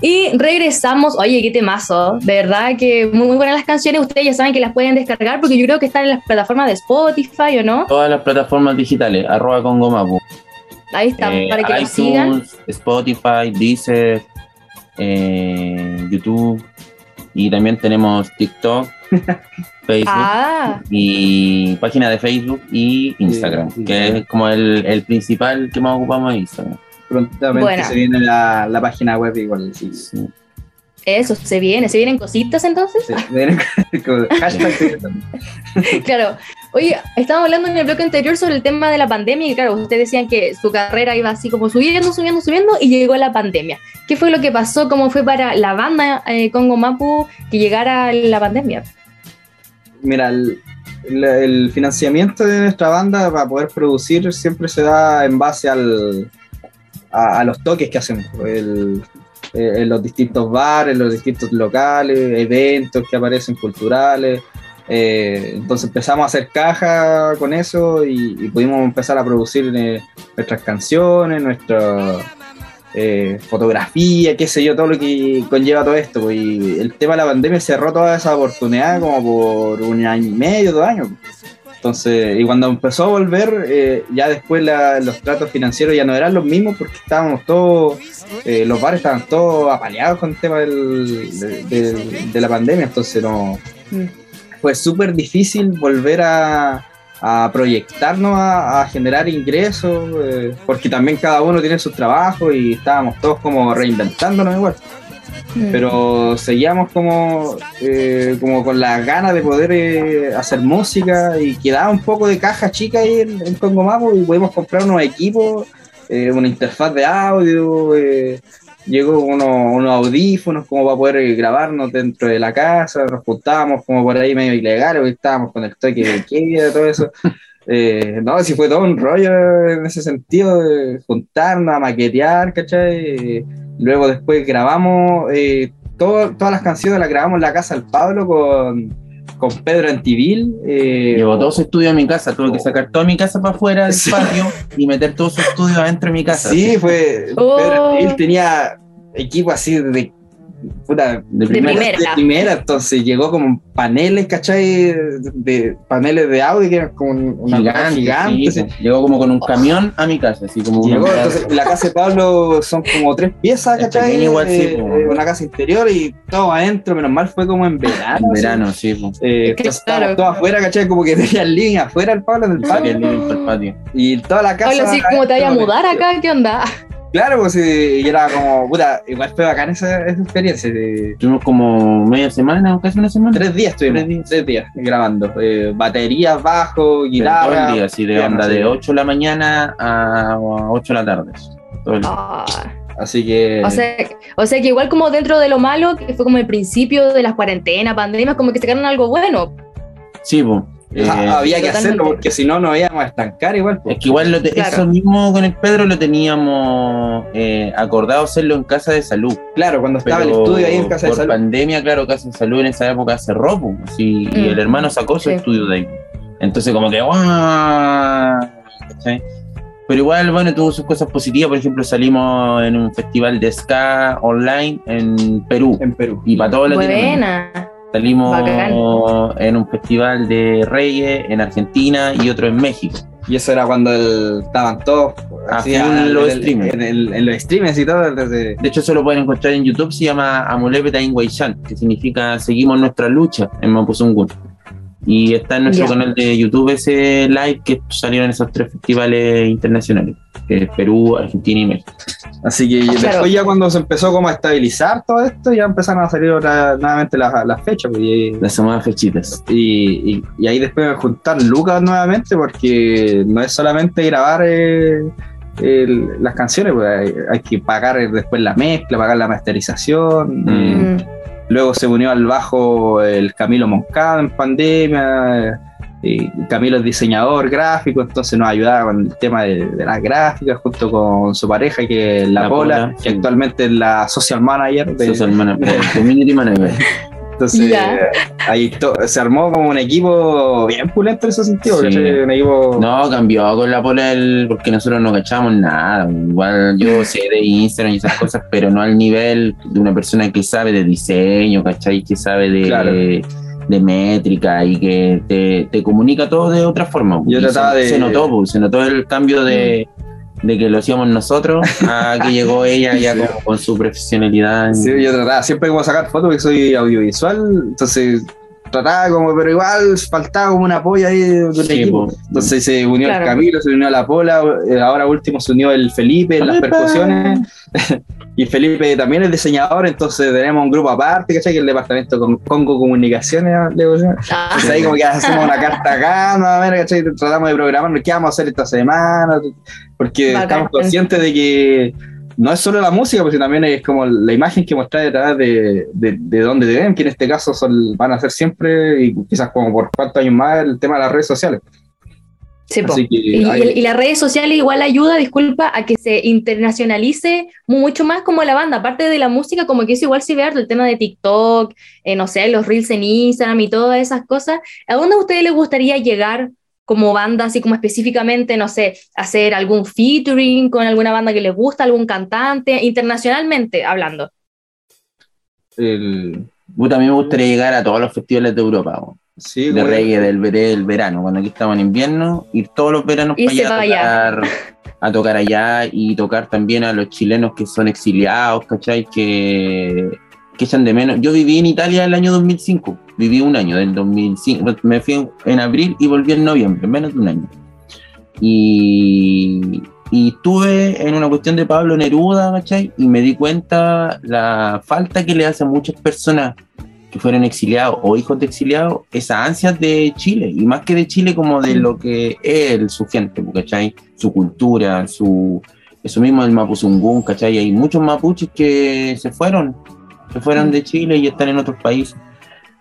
Y regresamos, oye, qué temazo, de verdad que muy, muy buenas las canciones, ustedes ya saben que las pueden descargar porque yo creo que están en las plataformas de Spotify o no. Todas las plataformas digitales, arroba Congomapu. Ahí está, Eh, para que lo iTunes, sigan. Spotify, Deezer, eh, YouTube y también tenemos TikTok, Facebook Ah, y página de Facebook y Instagram, Sí, que es como el, el principal que más ocupamos en Instagram. Prontamente Buena. se viene la, la página web igual. Sí. Sí. eso, se viene, se vienen cositas entonces. Se viene con hashtag secreto. Claro. Oye, estábamos hablando en el bloque anterior sobre el tema de la pandemia y claro, ustedes decían que su carrera iba así como subiendo, subiendo, subiendo y llegó la pandemia. ¿Qué fue lo que pasó? ¿Cómo fue para la banda eh, Congo Mapu que llegara la pandemia? Mira, el, el- el financiamiento de nuestra banda para poder producir siempre se da en base al, a, a los toques que hacemos. El- eh, en los distintos bares, en los distintos locales, eventos que aparecen culturales. Eh, entonces empezamos a hacer caja con eso y, y pudimos empezar a producir eh, nuestras canciones, nuestra eh, fotografía, qué sé yo, todo lo que conlleva todo esto. pues, y el tema de la pandemia cerró toda esa oportunidad como por un año y medio, dos años. Entonces, y cuando empezó a volver, eh, ya después la- los tratos financieros ya no eran los mismos porque estábamos todos, eh, los bares estaban todos apaleados con el tema del- de, de- de la pandemia, entonces no, Mm. fue súper difícil volver a, a proyectarnos, a, a generar ingresos, eh, porque también cada uno tiene sus trabajos y estábamos todos como reinventándonos igual Mm. pero seguíamos como, eh, como con las ganas de poder eh, hacer música y quedaba un poco de caja chica ahí en, en Congo Mapu y pudimos comprar unos equipos, eh, una interfaz de audio, eh, llegó unos, unos audífonos como para poder eh, grabarnos dentro de la casa, nos juntábamos como por ahí medio ilegal, porque estábamos con el toque de queda, todo eso. Eh, no, si fue todo un rollo en ese sentido, de juntarnos a maquetear, ¿cachai? Luego después grabamos, eh, todo- todas las canciones las grabamos en la casa del Pablo con, con Pedro Antivil. Eh, Llevo todo su estudio a mi casa, tuve que sacar toda mi casa para afuera del Sí. patio y meter todo su estudio adentro de mi casa. Sí, fue. Oh. Pedro Antivil tenía equipo así de. Puta, De primera. primera. de primera, entonces llegó como paneles, ¿cachai? De, paneles de audio que eran como una Gigante, gigante. sí, así. Llegó como con un camión a mi casa, así como Llegó, entonces, la casa de Pablo son como tres piezas, Es ¿cachai? igual, sí, Eh, po. eh, una casa interior y todo adentro, menos mal fue como en verano. en así. verano, sí. po. Eh, Claro. entonces estábamos todos afuera, ¿cachai? Como que tenía línea afuera el Pablo en el Saqué el patio. living. Y toda la casa. Hola, sí, ¿cómo te vaya a mudar acá? ¿Qué onda? Claro, pues sí, y era como, puta, igual fue bacán esa, esa experiencia. de- Estuvimos como media semana, casi una semana. Tres días estuvimos, Tres días. tres días grabando. Eh, baterías, bajo, Pero guitarra. Todo el día, así de onda, sí. de 8 de la mañana a 8 de la tarde. Todo el día. Ah, Así que. o, sea, o sea que igual como dentro de lo malo, que fue como el principio de las cuarentenas, pandemias, como que sacaron algo bueno. Sí, po. Eh, había que totalmente. hacerlo porque si no nos íbamos a estancar igual. pues. Es que igual lo te- Claro. eso mismo con el Pedro lo teníamos eh, acordado hacerlo en casa de salud. Claro, cuando estaba Pero el estudio ahí en casa de por salud. pandemia, claro, casa de salud en esa época cerró, así, y Mm. el hermano sacó su Sí. estudio de ahí. Entonces como que ¡guau! ¿cachai? Pero igual, bueno, tuvo sus cosas positivas. Por ejemplo, salimos en un festival de ska online en Perú. En Perú. Y para todo Latinoamérica. Buena. Salimos Bacán. en un festival de reggae en Argentina y otro en México. Y eso era cuando el- estaban todos Ah, así, en los el- streamers. En, el- en los streamers y todo. Desde, De hecho, eso lo pueden encontrar en YouTube. Se llama Amulepeta Inguayshan, que significa Seguimos nuestra lucha en Mapuzungún. Y está en nuestro canal de YouTube ese live que salieron esos tres festivales internacionales: que es Perú, Argentina y México. Así que Claro. después ya cuando se empezó como a estabilizar todo esto, ya empezaron a salir otra- nuevamente las, las fechas. pues, y, Las llamadas fechitas. y, y- y ahí después juntar lucas nuevamente porque no es solamente grabar eh, el- las canciones, pues, hay, hay que pagar después la mezcla, pagar la masterización. Mm. eh. Luego se unió al bajo el Camilo Moncada en pandemia. Y Camilo es diseñador gráfico, entonces nos ayudaba con el tema de, de las gráficas junto con su pareja, que es la, La Pola, Pola, que sí. actualmente es la social manager de, Social manager, Community Manager. Entonces, ahí se armó como un equipo bien pulento en ese sentido. Un equipo... No, cambió con la pola porque nosotros no cachamos nada. Igual yo sé de Instagram y esas cosas, pero no al nivel de una persona que sabe de diseño, ¿cachai? Que sabe de, de métrica y que te, te, comunica todo de otra forma. Yo trataba se, de... se notó, se notó el cambio de mm de que lo hacíamos nosotros a que llegó ella ya como con su profesionalidad. Sí, yo trataba siempre como sacar fotos porque soy audiovisual, entonces trataba como, pero igual faltaba como un apoyo ahí de equipo. Entonces se unió el Camilo, se unió la Pola, eh, ahora último se unió el Felipe en las percusiones. y Felipe también es diseñador, entonces tenemos un grupo aparte, ¿cachai? Que es el departamento con Congo Comunicaciones, ah. Entonces ahí como que hacemos una carta acá, ¿no? ¿cachai? Tratamos de programar qué vamos a hacer esta semana, porque estamos conscientes de que no es solo la música, pues también es como la imagen que mostráis detrás de, de, de dónde te ven, que en este caso son, van a ser siempre, y quizás como por cuántos años más, el tema de las redes sociales. Sí, y, y, las redes sociales igual ayuda, disculpa, a que se internacionalice mucho más como la banda, aparte de la música, como que eso igual se ve el tema de TikTok, eh, no sé, los reels en Instagram y todas esas cosas. ¿A dónde a ustedes les gustaría llegar como banda, así como específicamente, no sé, hacer algún featuring con alguna banda que les gusta, algún cantante, internacionalmente hablando? El... a mí me gustaría llegar a todos los festivales de Europa, sí, de reggae del, del, verano, cuando aquí estamos en invierno, ir todos los veranos para allá a tocar, a tocar allá y tocar también a los chilenos que son exiliados, ¿cachai? Que que echan de menos. Yo viví en Italia el año 2005, viví un año, del 2005, me fui en abril y volví en noviembre, menos de un año. Y, y estuve en una cuestión de Pablo Neruda, ¿cachai? Y me di cuenta la falta que le hace a muchas personas que fueron exiliados o hijos de exiliados, esa ansia de Chile, y más que de Chile como de lo que es su gente, ¿cachai? Su cultura, su, eso mismo el Mapuzungún, ¿cachai? Hay muchos mapuches que se fueron que fueran de Chile y están en otros países.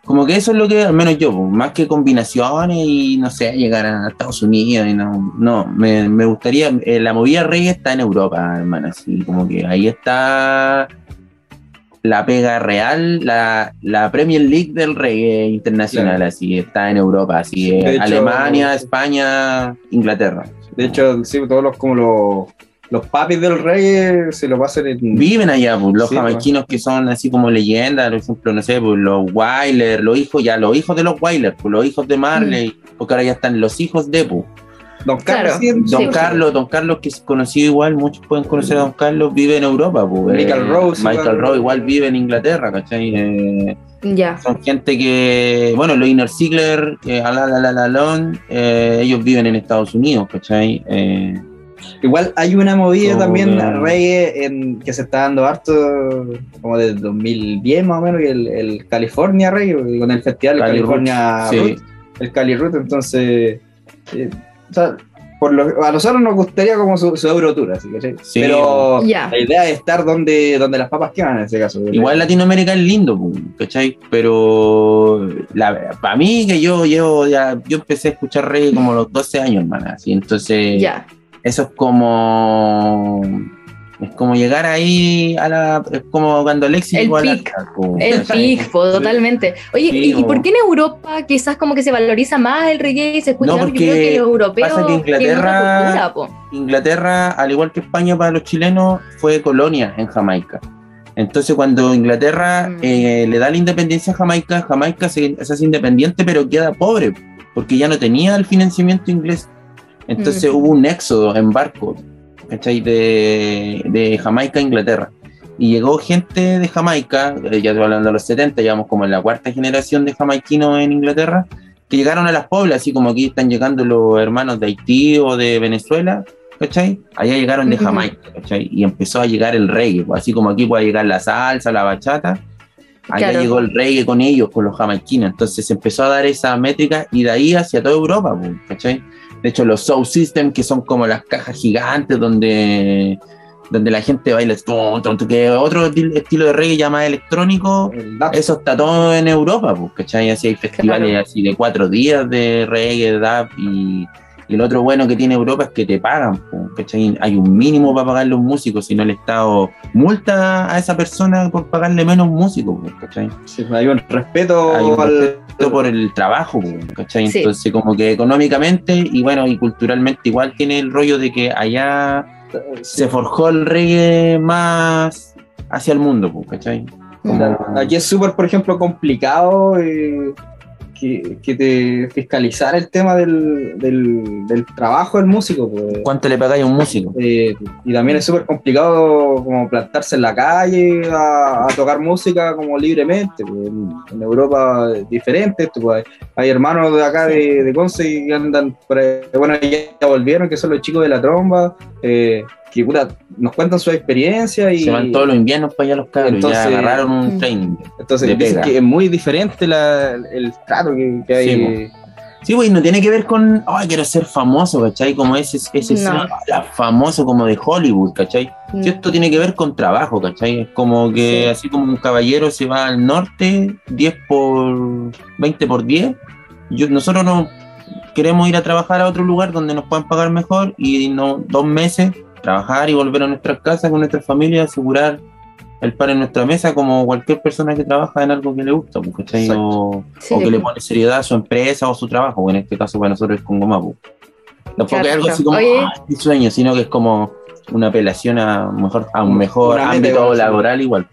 Como que eso es lo que, al menos yo, más que combinaciones y no sé, llegar a Estados Unidos y no, no, me, me gustaría, eh, la movida reggae está en Europa, hermano, así como que ahí está la pega real, la, la Premier League del reggae internacional, así está en Europa, así Alemania, España, Inglaterra. De hecho, sí, todos los como los los papis del rey se lo pasan en... Viven allá, pues, los jamaiquinos que son así como leyendas, por ejemplo, no sé, pues, los Wyler, los hijos, ya los hijos de los Wyler, pues, los hijos de Marley, mm. porque ahora ya están los hijos de, pues. Don Carlos, Don Carlos, Don Carlos, que es conocido igual, muchos pueden conocer a Don Carlos, vive en Europa, pues. Michael eh, Rose. Michael Rose igual vive en Inglaterra, ¿cachai? Eh, ya. Son gente que, bueno, los Inner Ziegler, eh, eh, ellos viven en Estados Unidos, ¿cachai? Eh, Igual hay una movida también reggae en, que se está dando harto, como desde 2010 más o menos, el, el California Reggae, con el festival California el Cali Root, entonces, eh, o sea, por lo, a nosotros nos gustaría como su, su Eurotour, así que sí. pero la idea es estar donde, donde las papas quedan en ese caso. Igual Latinoamérica es lindo, ¿cachai? Pero para mí que yo llevo ya, yo empecé a escuchar reggae como los 12 años, hermana, así entonces ya eso es como es como llegar ahí a la es como cuando Alexis el pic el pic totalmente. Oye ¿y, por qué en Europa quizás como que se valoriza más el reggae y se escucha no, porque yo creo que los europeos pasa que Inglaterra Inglaterra al igual que España para los chilenos fue colonia en Jamaica. Entonces cuando Inglaterra mm. eh, le da la independencia a Jamaica Jamaica se, se hace independiente pero queda pobre porque ya no tenía el financiamiento inglés. Entonces hubo un éxodo en barco, ¿cachai? De, de, Jamaica a Inglaterra. Y llegó gente de Jamaica, eh, ya estoy hablando de los 70, llevamos como en la cuarta generación de jamaiquinos en Inglaterra, que llegaron a las poblas, así como aquí están llegando los hermanos de Haití o de Venezuela, ¿cachai? Allá llegaron de Jamaica, ¿cachai? Y empezó a llegar el reggae, pues, así como aquí puede llegar la salsa, la bachata, allá llegó el reggae con ellos, con los jamaiquinos, entonces empezó a dar esa métrica y de ahí hacia toda Europa, pues, ¿cachai? De hecho, los Soul System, que son como las cajas gigantes donde, donde la gente baila, que otro estilo de reggae llamado electrónico, eso está todo en Europa, pues, ¿cachai? Así hay festivales así de cuatro días de reggae, dub y, Y el otro bueno que tiene Europa es que te pagan, ¿cachai? Hay un mínimo para pagarle a un músico, si no el Estado multa a esa persona por pagarle menos músico, ¿cachai? Sí, hay un respeto, hay un respeto por el trabajo, ¿cachai? Entonces, como que económicamente y bueno, y culturalmente igual tiene el rollo de que allá se forjó el reggae más hacia el mundo, ¿cachai? Aquí es súper, por ejemplo, complicado. Eh, que, que, te fiscalizara el tema del, del, trabajo del músico. Pues. ¿Cuánto le pagáis a un músico? Eh, y también es súper complicado como plantarse en la calle a, tocar música como libremente. Pues. En, Europa es diferente. Pues. Hay hermanos de acá de, de Conce que andan por ahí, bueno, ya volvieron, que son los chicos de la tromba. Eh, que nos cuentan su experiencia y... Se van todos los inviernos para allá los cabros, entonces, ya agarraron un mm. training. Entonces dicen que es muy diferente el trato que, hay. Sí, güey, no tiene que ver con, ay, quiero ser famoso, ¿cachai? Como ese, ese famoso como de Hollywood, ¿cachai? Mm. esto tiene que ver con trabajo, ¿cachai? Es como que así como un caballero se va al norte, 10 por 20 por 10, yo, nosotros no queremos ir a trabajar a otro lugar donde nos puedan pagar mejor y no dos meses trabajar y volver a nuestras casas con nuestra familia, asegurar el pan en nuestra mesa como cualquier persona que trabaja en algo que le gusta, pues, o, que le pone seriedad a su empresa o su trabajo, o en este caso para nosotros es con Goma. Pues. Tampoco es algo así como ah, sueño, sino que es como una apelación a, mejor, a un mejor ámbito laboral igual.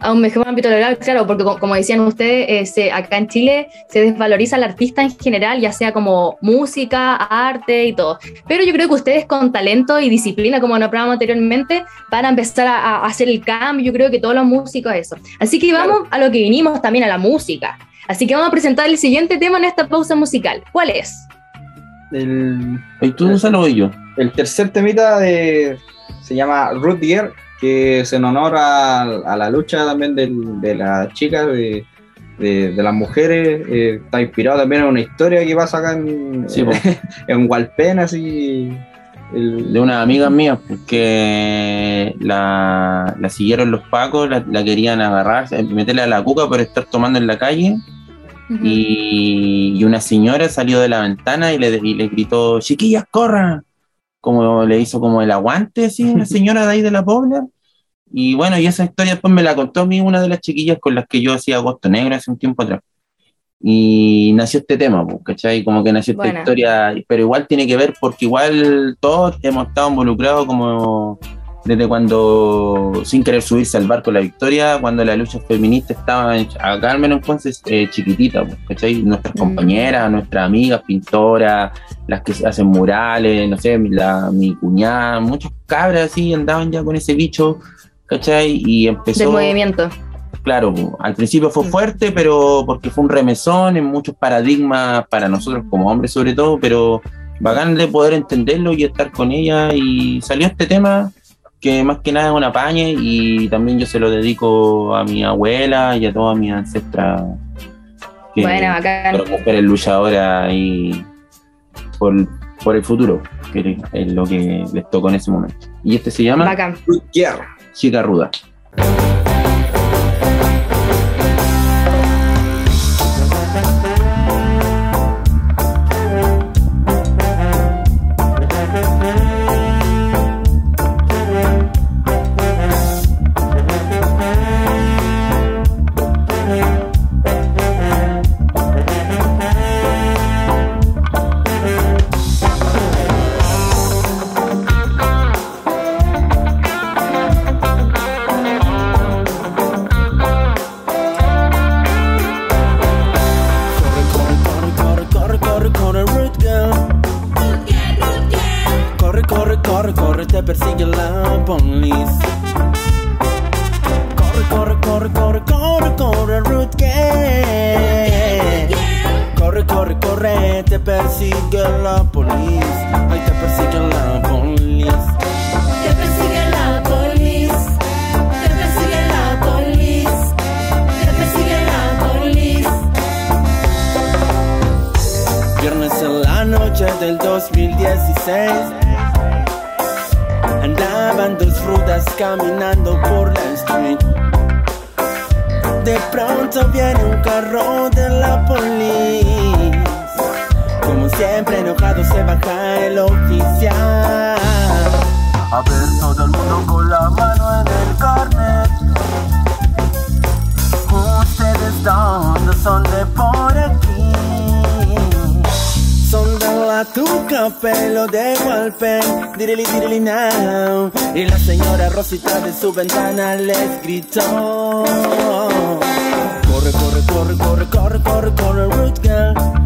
A un mejor ámbito laboral, claro, porque como decían ustedes, eh, acá en Chile se desvaloriza al artista en general, ya sea como música, arte y todo. Pero yo creo que ustedes con talento y disciplina, como nos hablábamos anteriormente, van a empezar a, hacer el cambio, yo creo que todos los músicos eso. Así que vamos a lo que vinimos también, a la música. Así que vamos a presentar el siguiente tema en esta pausa musical. ¿Cuál es? El, ¿Y tú no yo? El tercer temita de se llama Root Gear, que es en honor a, la lucha también de, las chicas, de, las mujeres. Eh, está inspirado también en una historia que pasa acá en, sí, en Walpen, así. De una amiga mía, que la, siguieron los pacos, la, querían agarrar, meterle a la cuca por estar tomando en la calle. y, una señora salió de la ventana y le, y le gritó, chiquillas, corran como le hizo como el aguante, así, una señora de ahí de la Pobla. Y bueno, y esa historia después me la contó a mí una de las chiquillas con las que yo hacía Agosto Negro hace un tiempo atrás. Y nació este tema, ¿cachai? Como que nació esta historia, pero igual tiene que ver porque igual todos hemos estado involucrados como desde cuando, sin querer subirse al barco la victoria, cuando la lucha feminista estaba acá al menos entonces eh, chiquitita, ¿cachai? Nuestras mm. compañeras, nuestras amigas, pintoras, las que hacen murales, no sé, la, mi cuñada, muchas cabras así andaban ya con ese bicho, ¿cachai? Y empezó... De movimiento. Claro, al principio fue mm. fuerte, pero porque fue un remesón en muchos paradigmas para nosotros como hombres sobre todo, pero bacán de poder entenderlo y estar con ella y salió este tema que más que nada es una paña y también yo se lo dedico a mi abuela y a toda mi ancestra que bueno, bacán. por mujeres luchadoras y por, por el futuro, que es lo que les tocó en ese momento. Y este se llama Chica Ruda. la polis, te persigue la polis. Viernes en la noche del 2016. Andaban dos frutas caminando por la street. De pronto viene un carro de la polis siempre enojado se baja el oficial. A ver todo el mundo con la mano en el carnet. Ustedes dónde son de por aquí. Son de la tuca, pelo de Walpen, dirili dirili now. Y la señora Rosita de su ventana les gritó. Corre, corre, corre, corre, corre, corre, corre, root girl.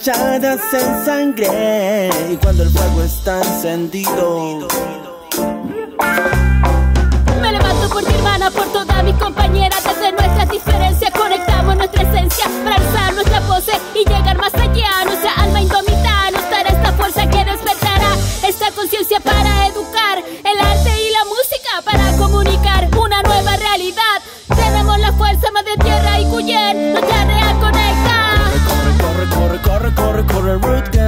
Manchadas en sangre. Y cuando el fuego está encendido, Me levanto por mi hermana, por todas mis compañeras. Desde nuestras diferencias conectamos nuestra esencia para alzar nuestra pose y llegar más allá. Nuestra alma indomitable nos dará esta fuerza que despertará esta conciencia para educar. Corre, corre,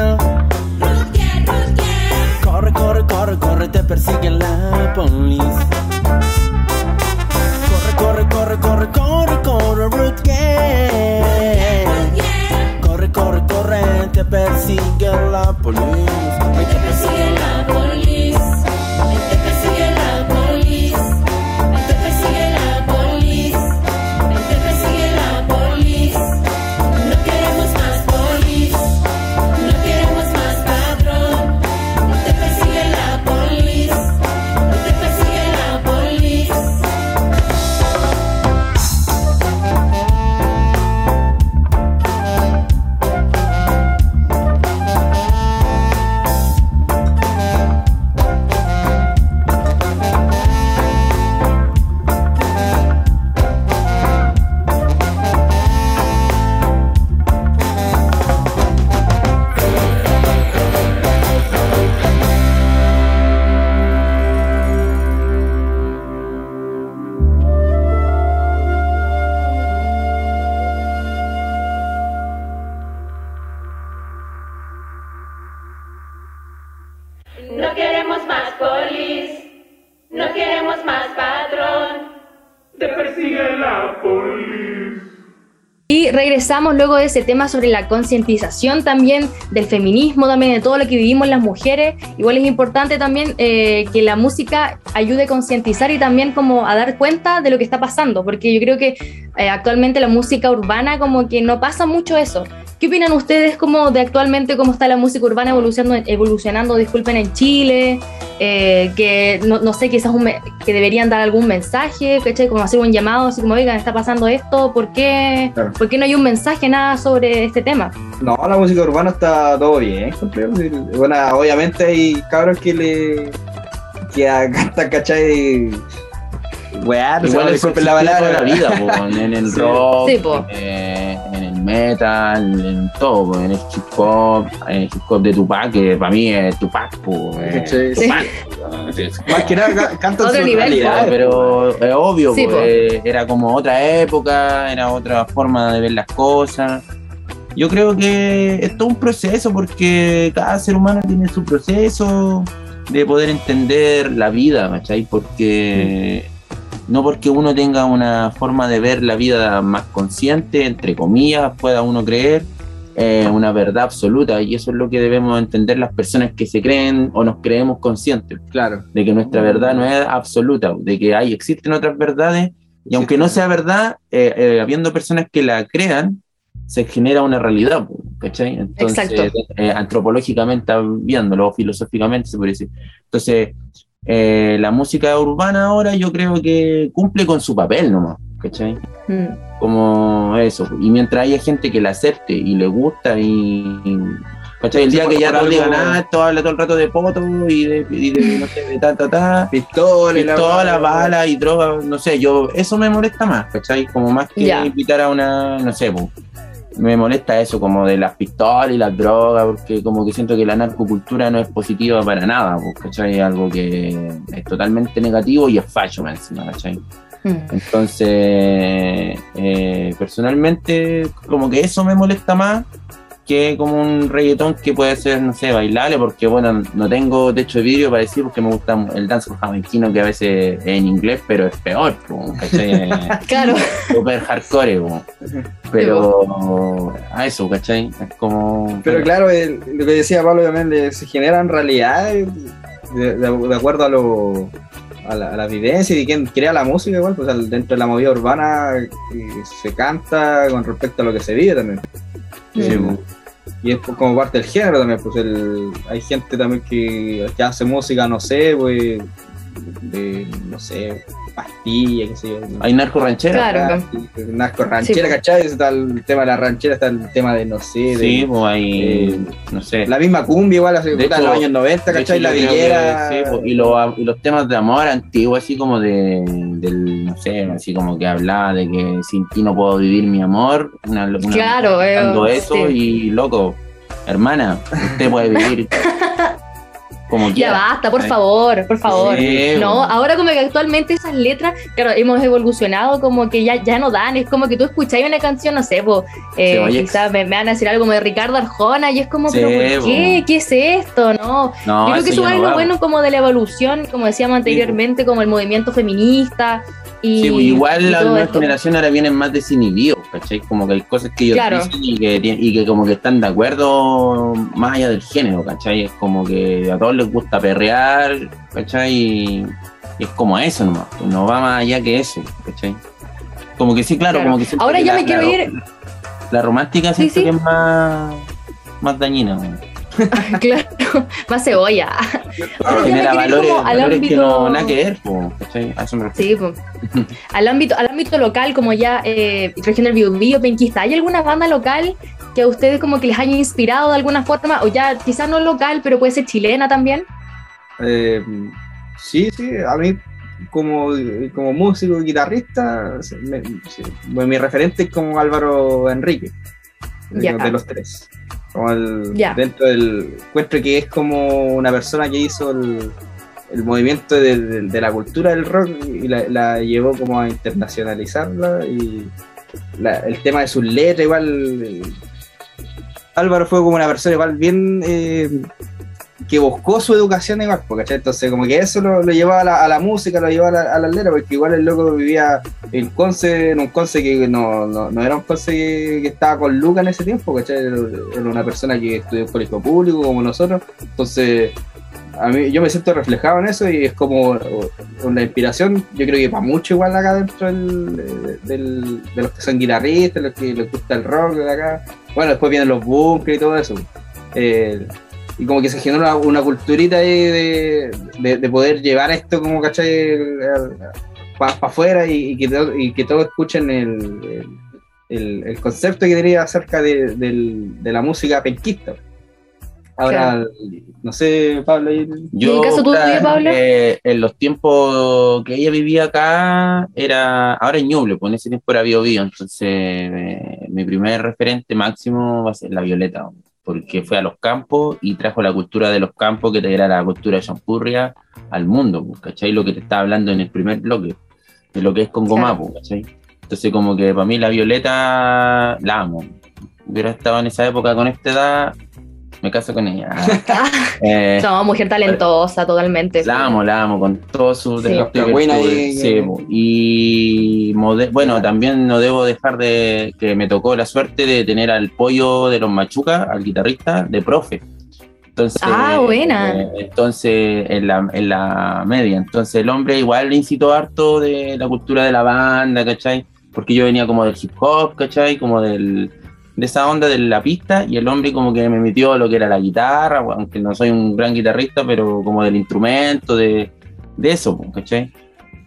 luego de ese tema sobre la concientización también del feminismo, también de todo lo que vivimos las mujeres. Igual es importante también eh, que la música ayude a concientizar y también como a dar cuenta de lo que está pasando, porque yo creo que eh, actualmente la música urbana como que no pasa mucho eso. ¿Qué opinan ustedes como de actualmente cómo está la música urbana evolucionando, evolucionando disculpen, en Chile? Eh, que no, no, sé, quizás un que deberían dar algún mensaje, ¿cachai? Como hacer un llamado, así como, oigan, está pasando esto, ¿por qué, claro. ¿por qué no hay un mensaje, nada sobre este tema? No, la música urbana está todo bien, bueno, obviamente hay cabros que le que cantan, ¿cachai? Weá, igual disculpen la palabra de la vida, po, en el rock, sí, eh, el metal, en todo, en el hip hop, en el hip hop de Tupac, que para mí es Tupac, po, eh, sí. Tupac. Sí. Más que nada cantan Otro su nivel, realidad, pero es obvio, Sí, po, po. eh, era como otra época, era otra forma de ver las cosas. Yo creo que es todo un proceso porque cada ser humano tiene su proceso de poder entender la vida, ¿cachai? Porque no porque uno tenga una forma de ver la vida más consciente, entre comillas, pueda uno creer eh, una verdad absoluta y eso es lo que debemos entender las personas que se creen o nos creemos conscientes, Claro. de que nuestra verdad no es absoluta, de que hay, existen otras verdades y aunque no sea verdad, eh, eh, habiendo personas que la crean, se genera una realidad, ¿cachai? Entonces, eh, antropológicamente viéndolo, filosóficamente se puede decir. Entonces, eh, la música urbana ahora yo creo que cumple con su papel nomás, ¿cachai? Mm. Como eso. Y mientras haya gente que la acepte y le gusta y ¿Cachai? El día que ya no diga nada, esto habla todo el rato de poto y de, y de no sé, de ta, ta, ta. Pistola, pistola bala y droga, no sé, yo, eso me molesta más, ¿cachai? Como más que invitar a una, no sé, me molesta eso, como de las pistolas y las drogas, porque como que siento que la narcocultura no es positiva para nada, ¿cachai? Es algo que es totalmente negativo y es fallo encima, ¿cachai? Mm. Entonces, eh, personalmente, como que eso me molesta más que como un reggaetón que puede ser, no sé, bailable, porque bueno, no tengo techo de vídeo para decir porque me gusta el dancehall jamaiquino que a veces es en inglés, pero es peor, ¿cachai? claro. Super hardcore, pero a eso, ¿cachai? Es como... Pero claro, lo que decía Pablo también, se generan realidades de, acuerdo a lo... A la, a vivencia y de quien crea la música igual, pues dentro de la movida urbana eh, se canta con respecto a lo que se vive también. Y es como parte del género también, pues el, hay gente también que, que hace música, no sé, pues, de, no sé, pastilla, qué sé yo. Hay narco ranchera. Claro. narco ranchera, sí, ¿cachai? Está el tema de la ranchera, está el tema de, no sé. sí, pues hay, eh, no sé. La misma cumbia igual, hace de los años 90, ¿cachai? La villera. sí, pues, y, lo, y, los temas de amor antiguos, así como de, del, no sé, así como que hablaba de que sin ti no puedo vivir mi amor. Una, una claro, eh, eso y loco, hermana, usted puede vivir ya basta, por favor, por favor. no, ahora como que actualmente esas letras, claro, hemos evolucionado como que ya, ya no dan, es como que tú escucháis una canción, no sé, pues, quizás me, van a decir algo como de Ricardo Arjona y es como, pero ¿por qué? ¿Qué es esto? No, yo creo que eso es lo bueno como de la evolución, como decíamos anteriormente, como el movimiento feminista, y, igual la nueva generación ahora vienen más desinhibidos, ¿cachai? Como que hay cosas que ellos dicen y que, y que como que están de acuerdo más allá del género, ¿cachai? Es como que a todos les gusta perrear, ¿cachai? Y, es como eso nomás, pues no va más allá que eso, ¿cachai? Como que sí, claro, como que Ahora ya me quiero ir. La romántica siento que es más, más dañina, claro, más cebolla. genera valores, al ámbito... que no nada que ver, Sí, al ámbito, al ámbito local, como ya eh, región del Biobío, Penquista, ¿hay alguna banda local que a ustedes como que les haya inspirado de alguna forma? O ya quizás no local, pero puede ser chilena también. Eh, sí, sí, a mí como, como músico y guitarrista, mi referente es como Álvaro Enrique, de los tres. Como el, dentro del encuentro que es como una persona que hizo el, movimiento de, la cultura del rock y la, llevó como a internacionalizarla y el tema de sus letras igual Álvaro fue como una persona igual bien eh, que buscó su educación igual, ¿cachai? Entonces, como que eso lo, llevaba a la, música, lo llevaba a la, a porque igual el loco vivía en Conce, en un Conce que no, no, era un Conce que, estaba con Luca en ese tiempo, ¿cachai? Era una persona que estudió en colegio público como nosotros, entonces a mí, yo me siento reflejado en eso y es como una inspiración, yo creo que para mucho igual acá dentro del, de los que son guitarristas, los que les gusta el rock de acá. Bueno, después vienen los bunkers y todo eso. Eh, y como que se genera una, culturita de, de, poder llevar esto como, ¿cachai? Para afuera y, que y, que todos escuchen el, el, concepto que tenía acerca de, la música penquista. Ahora, no sé, Pablo. Yo, ¿En caso Pablo? Eh, en los tiempos que ella vivía acá, era ahora en Ñuble, pues en ese tiempo era Bio Bio, entonces eh, mi primer referente máximo va a ser la Violeta porque fue a los campos y trajo la cultura de los campos, que era la cultura de Champurria, al mundo, pues, ¿cachai? Lo que te estaba hablando en el primer bloque, de lo que es Congomapo, pues, ¿cachai? Entonces, como que para mí la Violeta la amo. Hubiera estado en esa época con esta edad, me caso con ella. eh, no, mujer talentosa, totalmente. La amo, la amo, con todo su sí. buena sí, y bueno, también no debo dejar de que me tocó la suerte de tener al pollo de los Machuca, al guitarrista, de profe. Entonces, ah, buena. Eh, entonces, en la, en la media. Entonces, el hombre igual le incitó harto de la cultura de la banda, ¿cachai? Porque yo venía como del hip hop, ¿cachai? Como del de esa onda de la pista y el hombre como que me metió lo que era la guitarra, aunque no soy un gran guitarrista, pero como del instrumento, de, de eso, ¿cachai?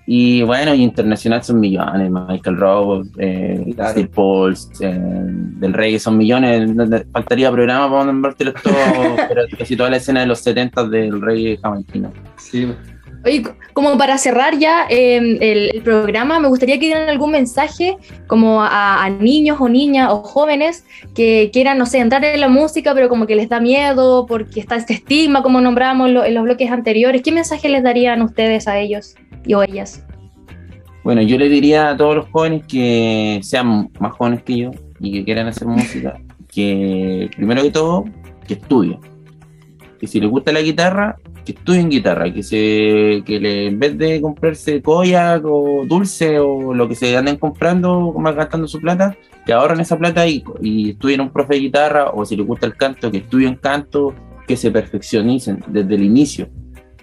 Y bueno, internacional son millones, Michael Rowe, eh, Steve Pauls, eh, del Rey son millones, faltaría programa para nombrártelo todo, pero casi toda la escena de los 70 del Rey jamaicano. Sí. Oye, como para cerrar ya em, el, programa, me gustaría que dieran algún mensaje como a, niños o niñas o jóvenes que quieran, no sé, entrar en la música, pero como que les da miedo porque está este estigma, como nombramos en los bloques anteriores. ¿Qué mensaje les darían ustedes a ellos y o ellas? Bueno, yo le diría a todos los jóvenes que sean más jóvenes que yo y que quieran hacer música, que primero que todo, que estudien. Que si les gusta la guitarra, que estudien guitarra, que se que le, en vez de comprarse koyak o dulce o lo que se anden comprando, más gastando su plata, que ahorren esa plata y, y estudien un profe de guitarra o si les gusta el canto, que estudien canto, que se perfeccionicen desde el inicio,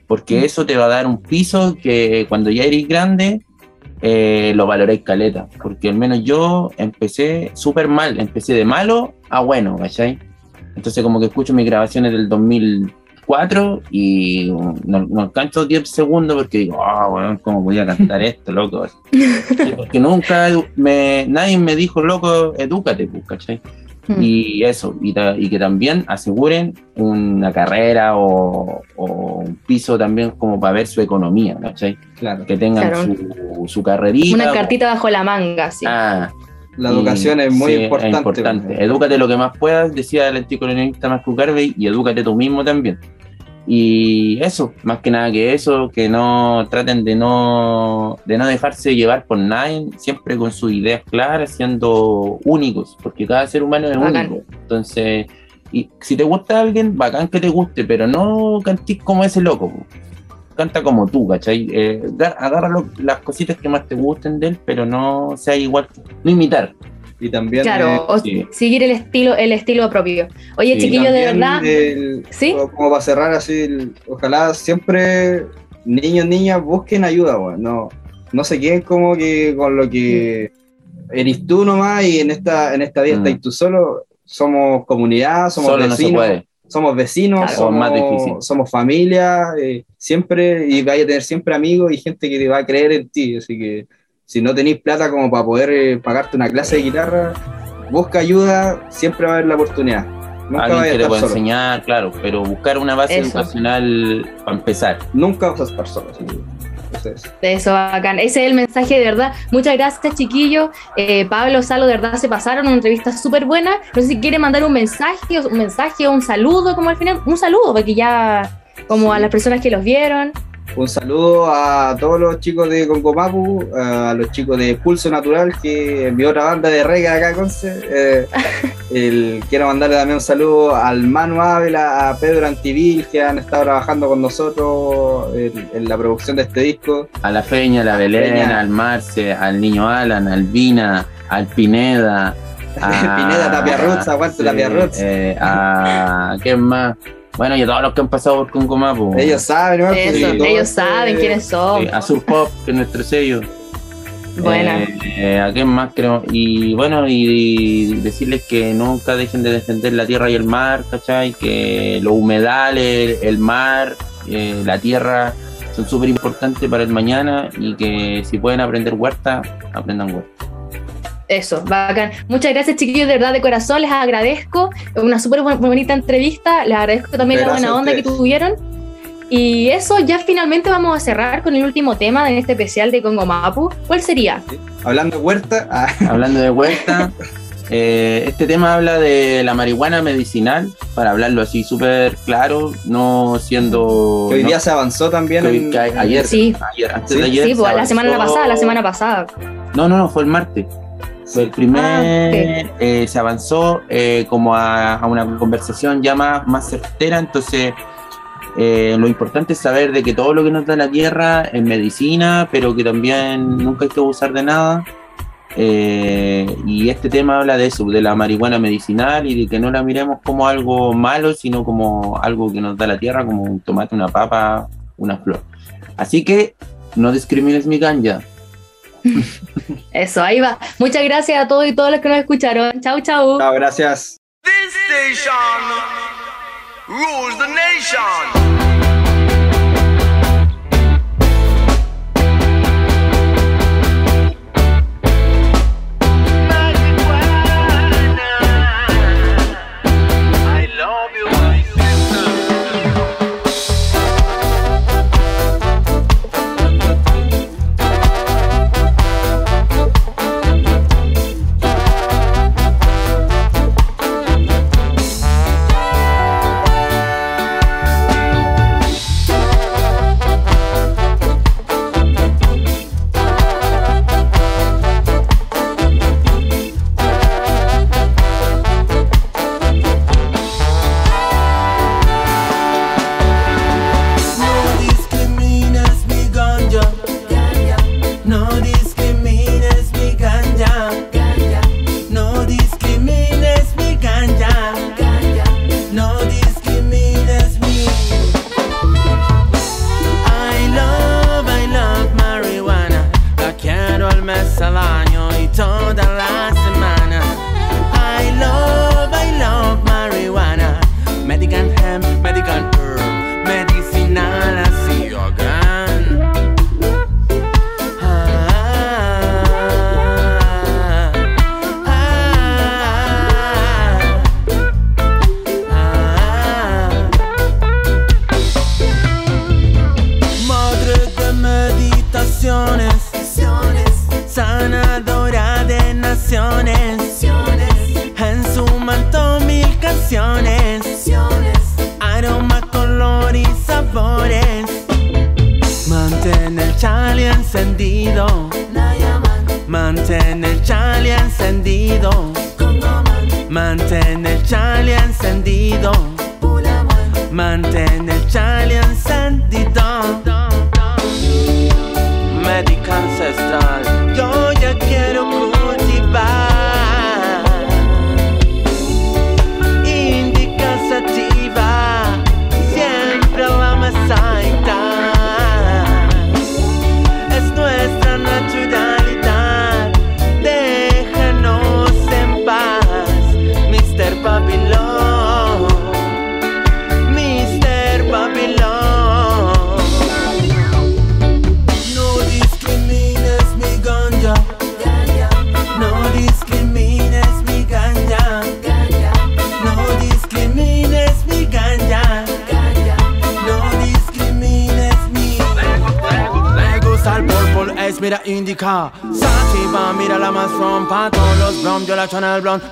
porque mm. eso te va a dar un piso que cuando ya eres grande eh, lo valoréis caleta, porque al menos yo empecé súper mal, empecé de malo a bueno, ¿cachai? Entonces como que escucho mis grabaciones del 2000 4 y no, no alcanzo 10 segundos porque digo, ah, bueno, ¿cómo voy a cantar esto, loco? porque nunca me, nadie me dijo, loco, edúcate, pues, ¿cachai? Hmm. Y eso, y, y, que también aseguren una carrera o, un piso también como para ver su economía, ¿cachai? Claro. Que tengan su, su, carrerita. Una cartita bajo la manga, sí. Ah, la educación es muy importante. importante. Edúcate lo que más puedas, decía el anticolonialista Marco Garvey, y edúcate tú mismo también. Y eso, más que nada que eso, que no traten de no, de no dejarse llevar por nadie, siempre con sus ideas claras, siendo únicos, porque cada ser humano es único. Entonces, y si te gusta alguien, bacán que te guste, pero no cantís como ese loco. Canta como tú, ¿cachai? Eh, agarra las cositas que más te gusten de él, pero no sea igual, no imitar, y también claro seguir el estilo el estilo propio. Oye chiquillo de verdad sí como para cerrar así ojalá siempre niños niñas busquen ayuda no no se queden como que con lo que eres tú nomás y en esta en esta vida mm. estás tú solo. Somos comunidad somos vecinos somos vecinos somos, somos familia eh, siempre y vaya a tener siempre amigos y gente que te va a creer en ti así que si no tenéis plata como para poder eh, pagarte una clase de guitarra, busca ayuda, siempre va a haber la oportunidad. Nunca Alguien que te pueda enseñar, claro, pero buscar una base educacional para empezar. Nunca vas a estar solo. Eso, bacán. Ese es el mensaje de verdad. Muchas gracias, chiquillos. Eh, Pablo, Salo, de verdad se pasaron una entrevista súper buena. No sé si quiere mandar un mensaje, un mensaje un saludo, como al final. Un saludo, porque ya, como a las personas que los vieron. Un saludo a todos los chicos de Concomapu, a los chicos de Pulso Natural, que es mi otra banda de reggae acá, Conce. Eh, el, quiero mandarle también un saludo al Manu Ávila, a Pedro Antivil, que han estado trabajando con nosotros en, la producción de este disco. A la Feña, a la Belén, al Marce, al Niño Alan, al Vina, al Pineda. A, Pineda Tapia Roots, aguante Tapia Roots. Eh, a, ¿Qué más? Bueno, y a todos los que han pasado por Concomá, pues. Ellos saben, ¿no? ellos saben quiénes son. Azul Pop, que es nuestro sello. Bueno. Eh, ¿A quién más creo? Y bueno, y, decirles que nunca dejen de defender la tierra y el mar, ¿cachai? Que los humedales, el mar, eh, la tierra son súper importantes para el mañana y que si pueden aprender huerta, aprendan huerta. Eso, bacán. Muchas gracias, chiquillos, de verdad, de corazón, les agradezco. Una súper bonita entrevista, les agradezco también la buena onda que tuvieron. Y eso, ya finalmente vamos a cerrar con el último tema de este especial de Congo Mapu. ¿Cuál sería? Hablando de huerta. Ah. Hablando de huerta. Eh, este tema habla de la marihuana medicinal, para hablarlo así súper claro, no siendo... Que hoy día se avanzó también. ayer, sí. ayer, antes de ayer. Sí, pues, la semana pasada, la semana pasada. No, no, no, fue el martes. El primer, ah, eh, se avanzó eh, como a, una conversación ya más, más certera, entonces eh, lo importante es saber de que todo lo que nos da la tierra es medicina, pero que también nunca hay que abusar de nada. y este tema habla de eso, de la marihuana medicinal y de que no la miremos como algo malo, sino como algo que nos da la tierra, como un tomate, una papa, una flor. Así que no discrimines mi ganja. Eso, ahí va. Muchas gracias a todos y todas los que nos escucharon. Chau, chau. Chao, gracias. This station rules the nation. En su manto mil canciones. Aroma, color y sabores. Mantén el chale encendido. Mantén el chale encendido. Mantén el chale encendido. Mantén el chale encendido. Médica ancestral. Yo ya quiero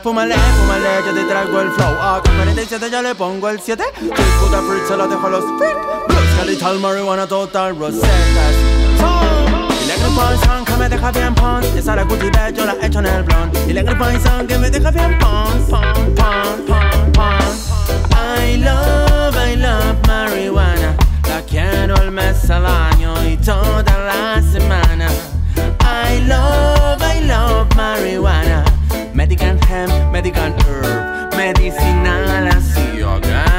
Fúmale, fúmale, ya te traigo el flow. A 47 ya le pongo el 7. Disputa fruit, se lo dejo a los freak. Blue skeletal, marihuana total, rosetas. Electro Poison que me deja bien pon. Esa la Gucci yo la echo en el blond. Electro Poison que me deja bien pon, pon, pon, pon, pon. I love, I love marihuana. La quiero el mes al año y toda love, I love marijuana. Medical hemp, medical herb, medicinal as yoga.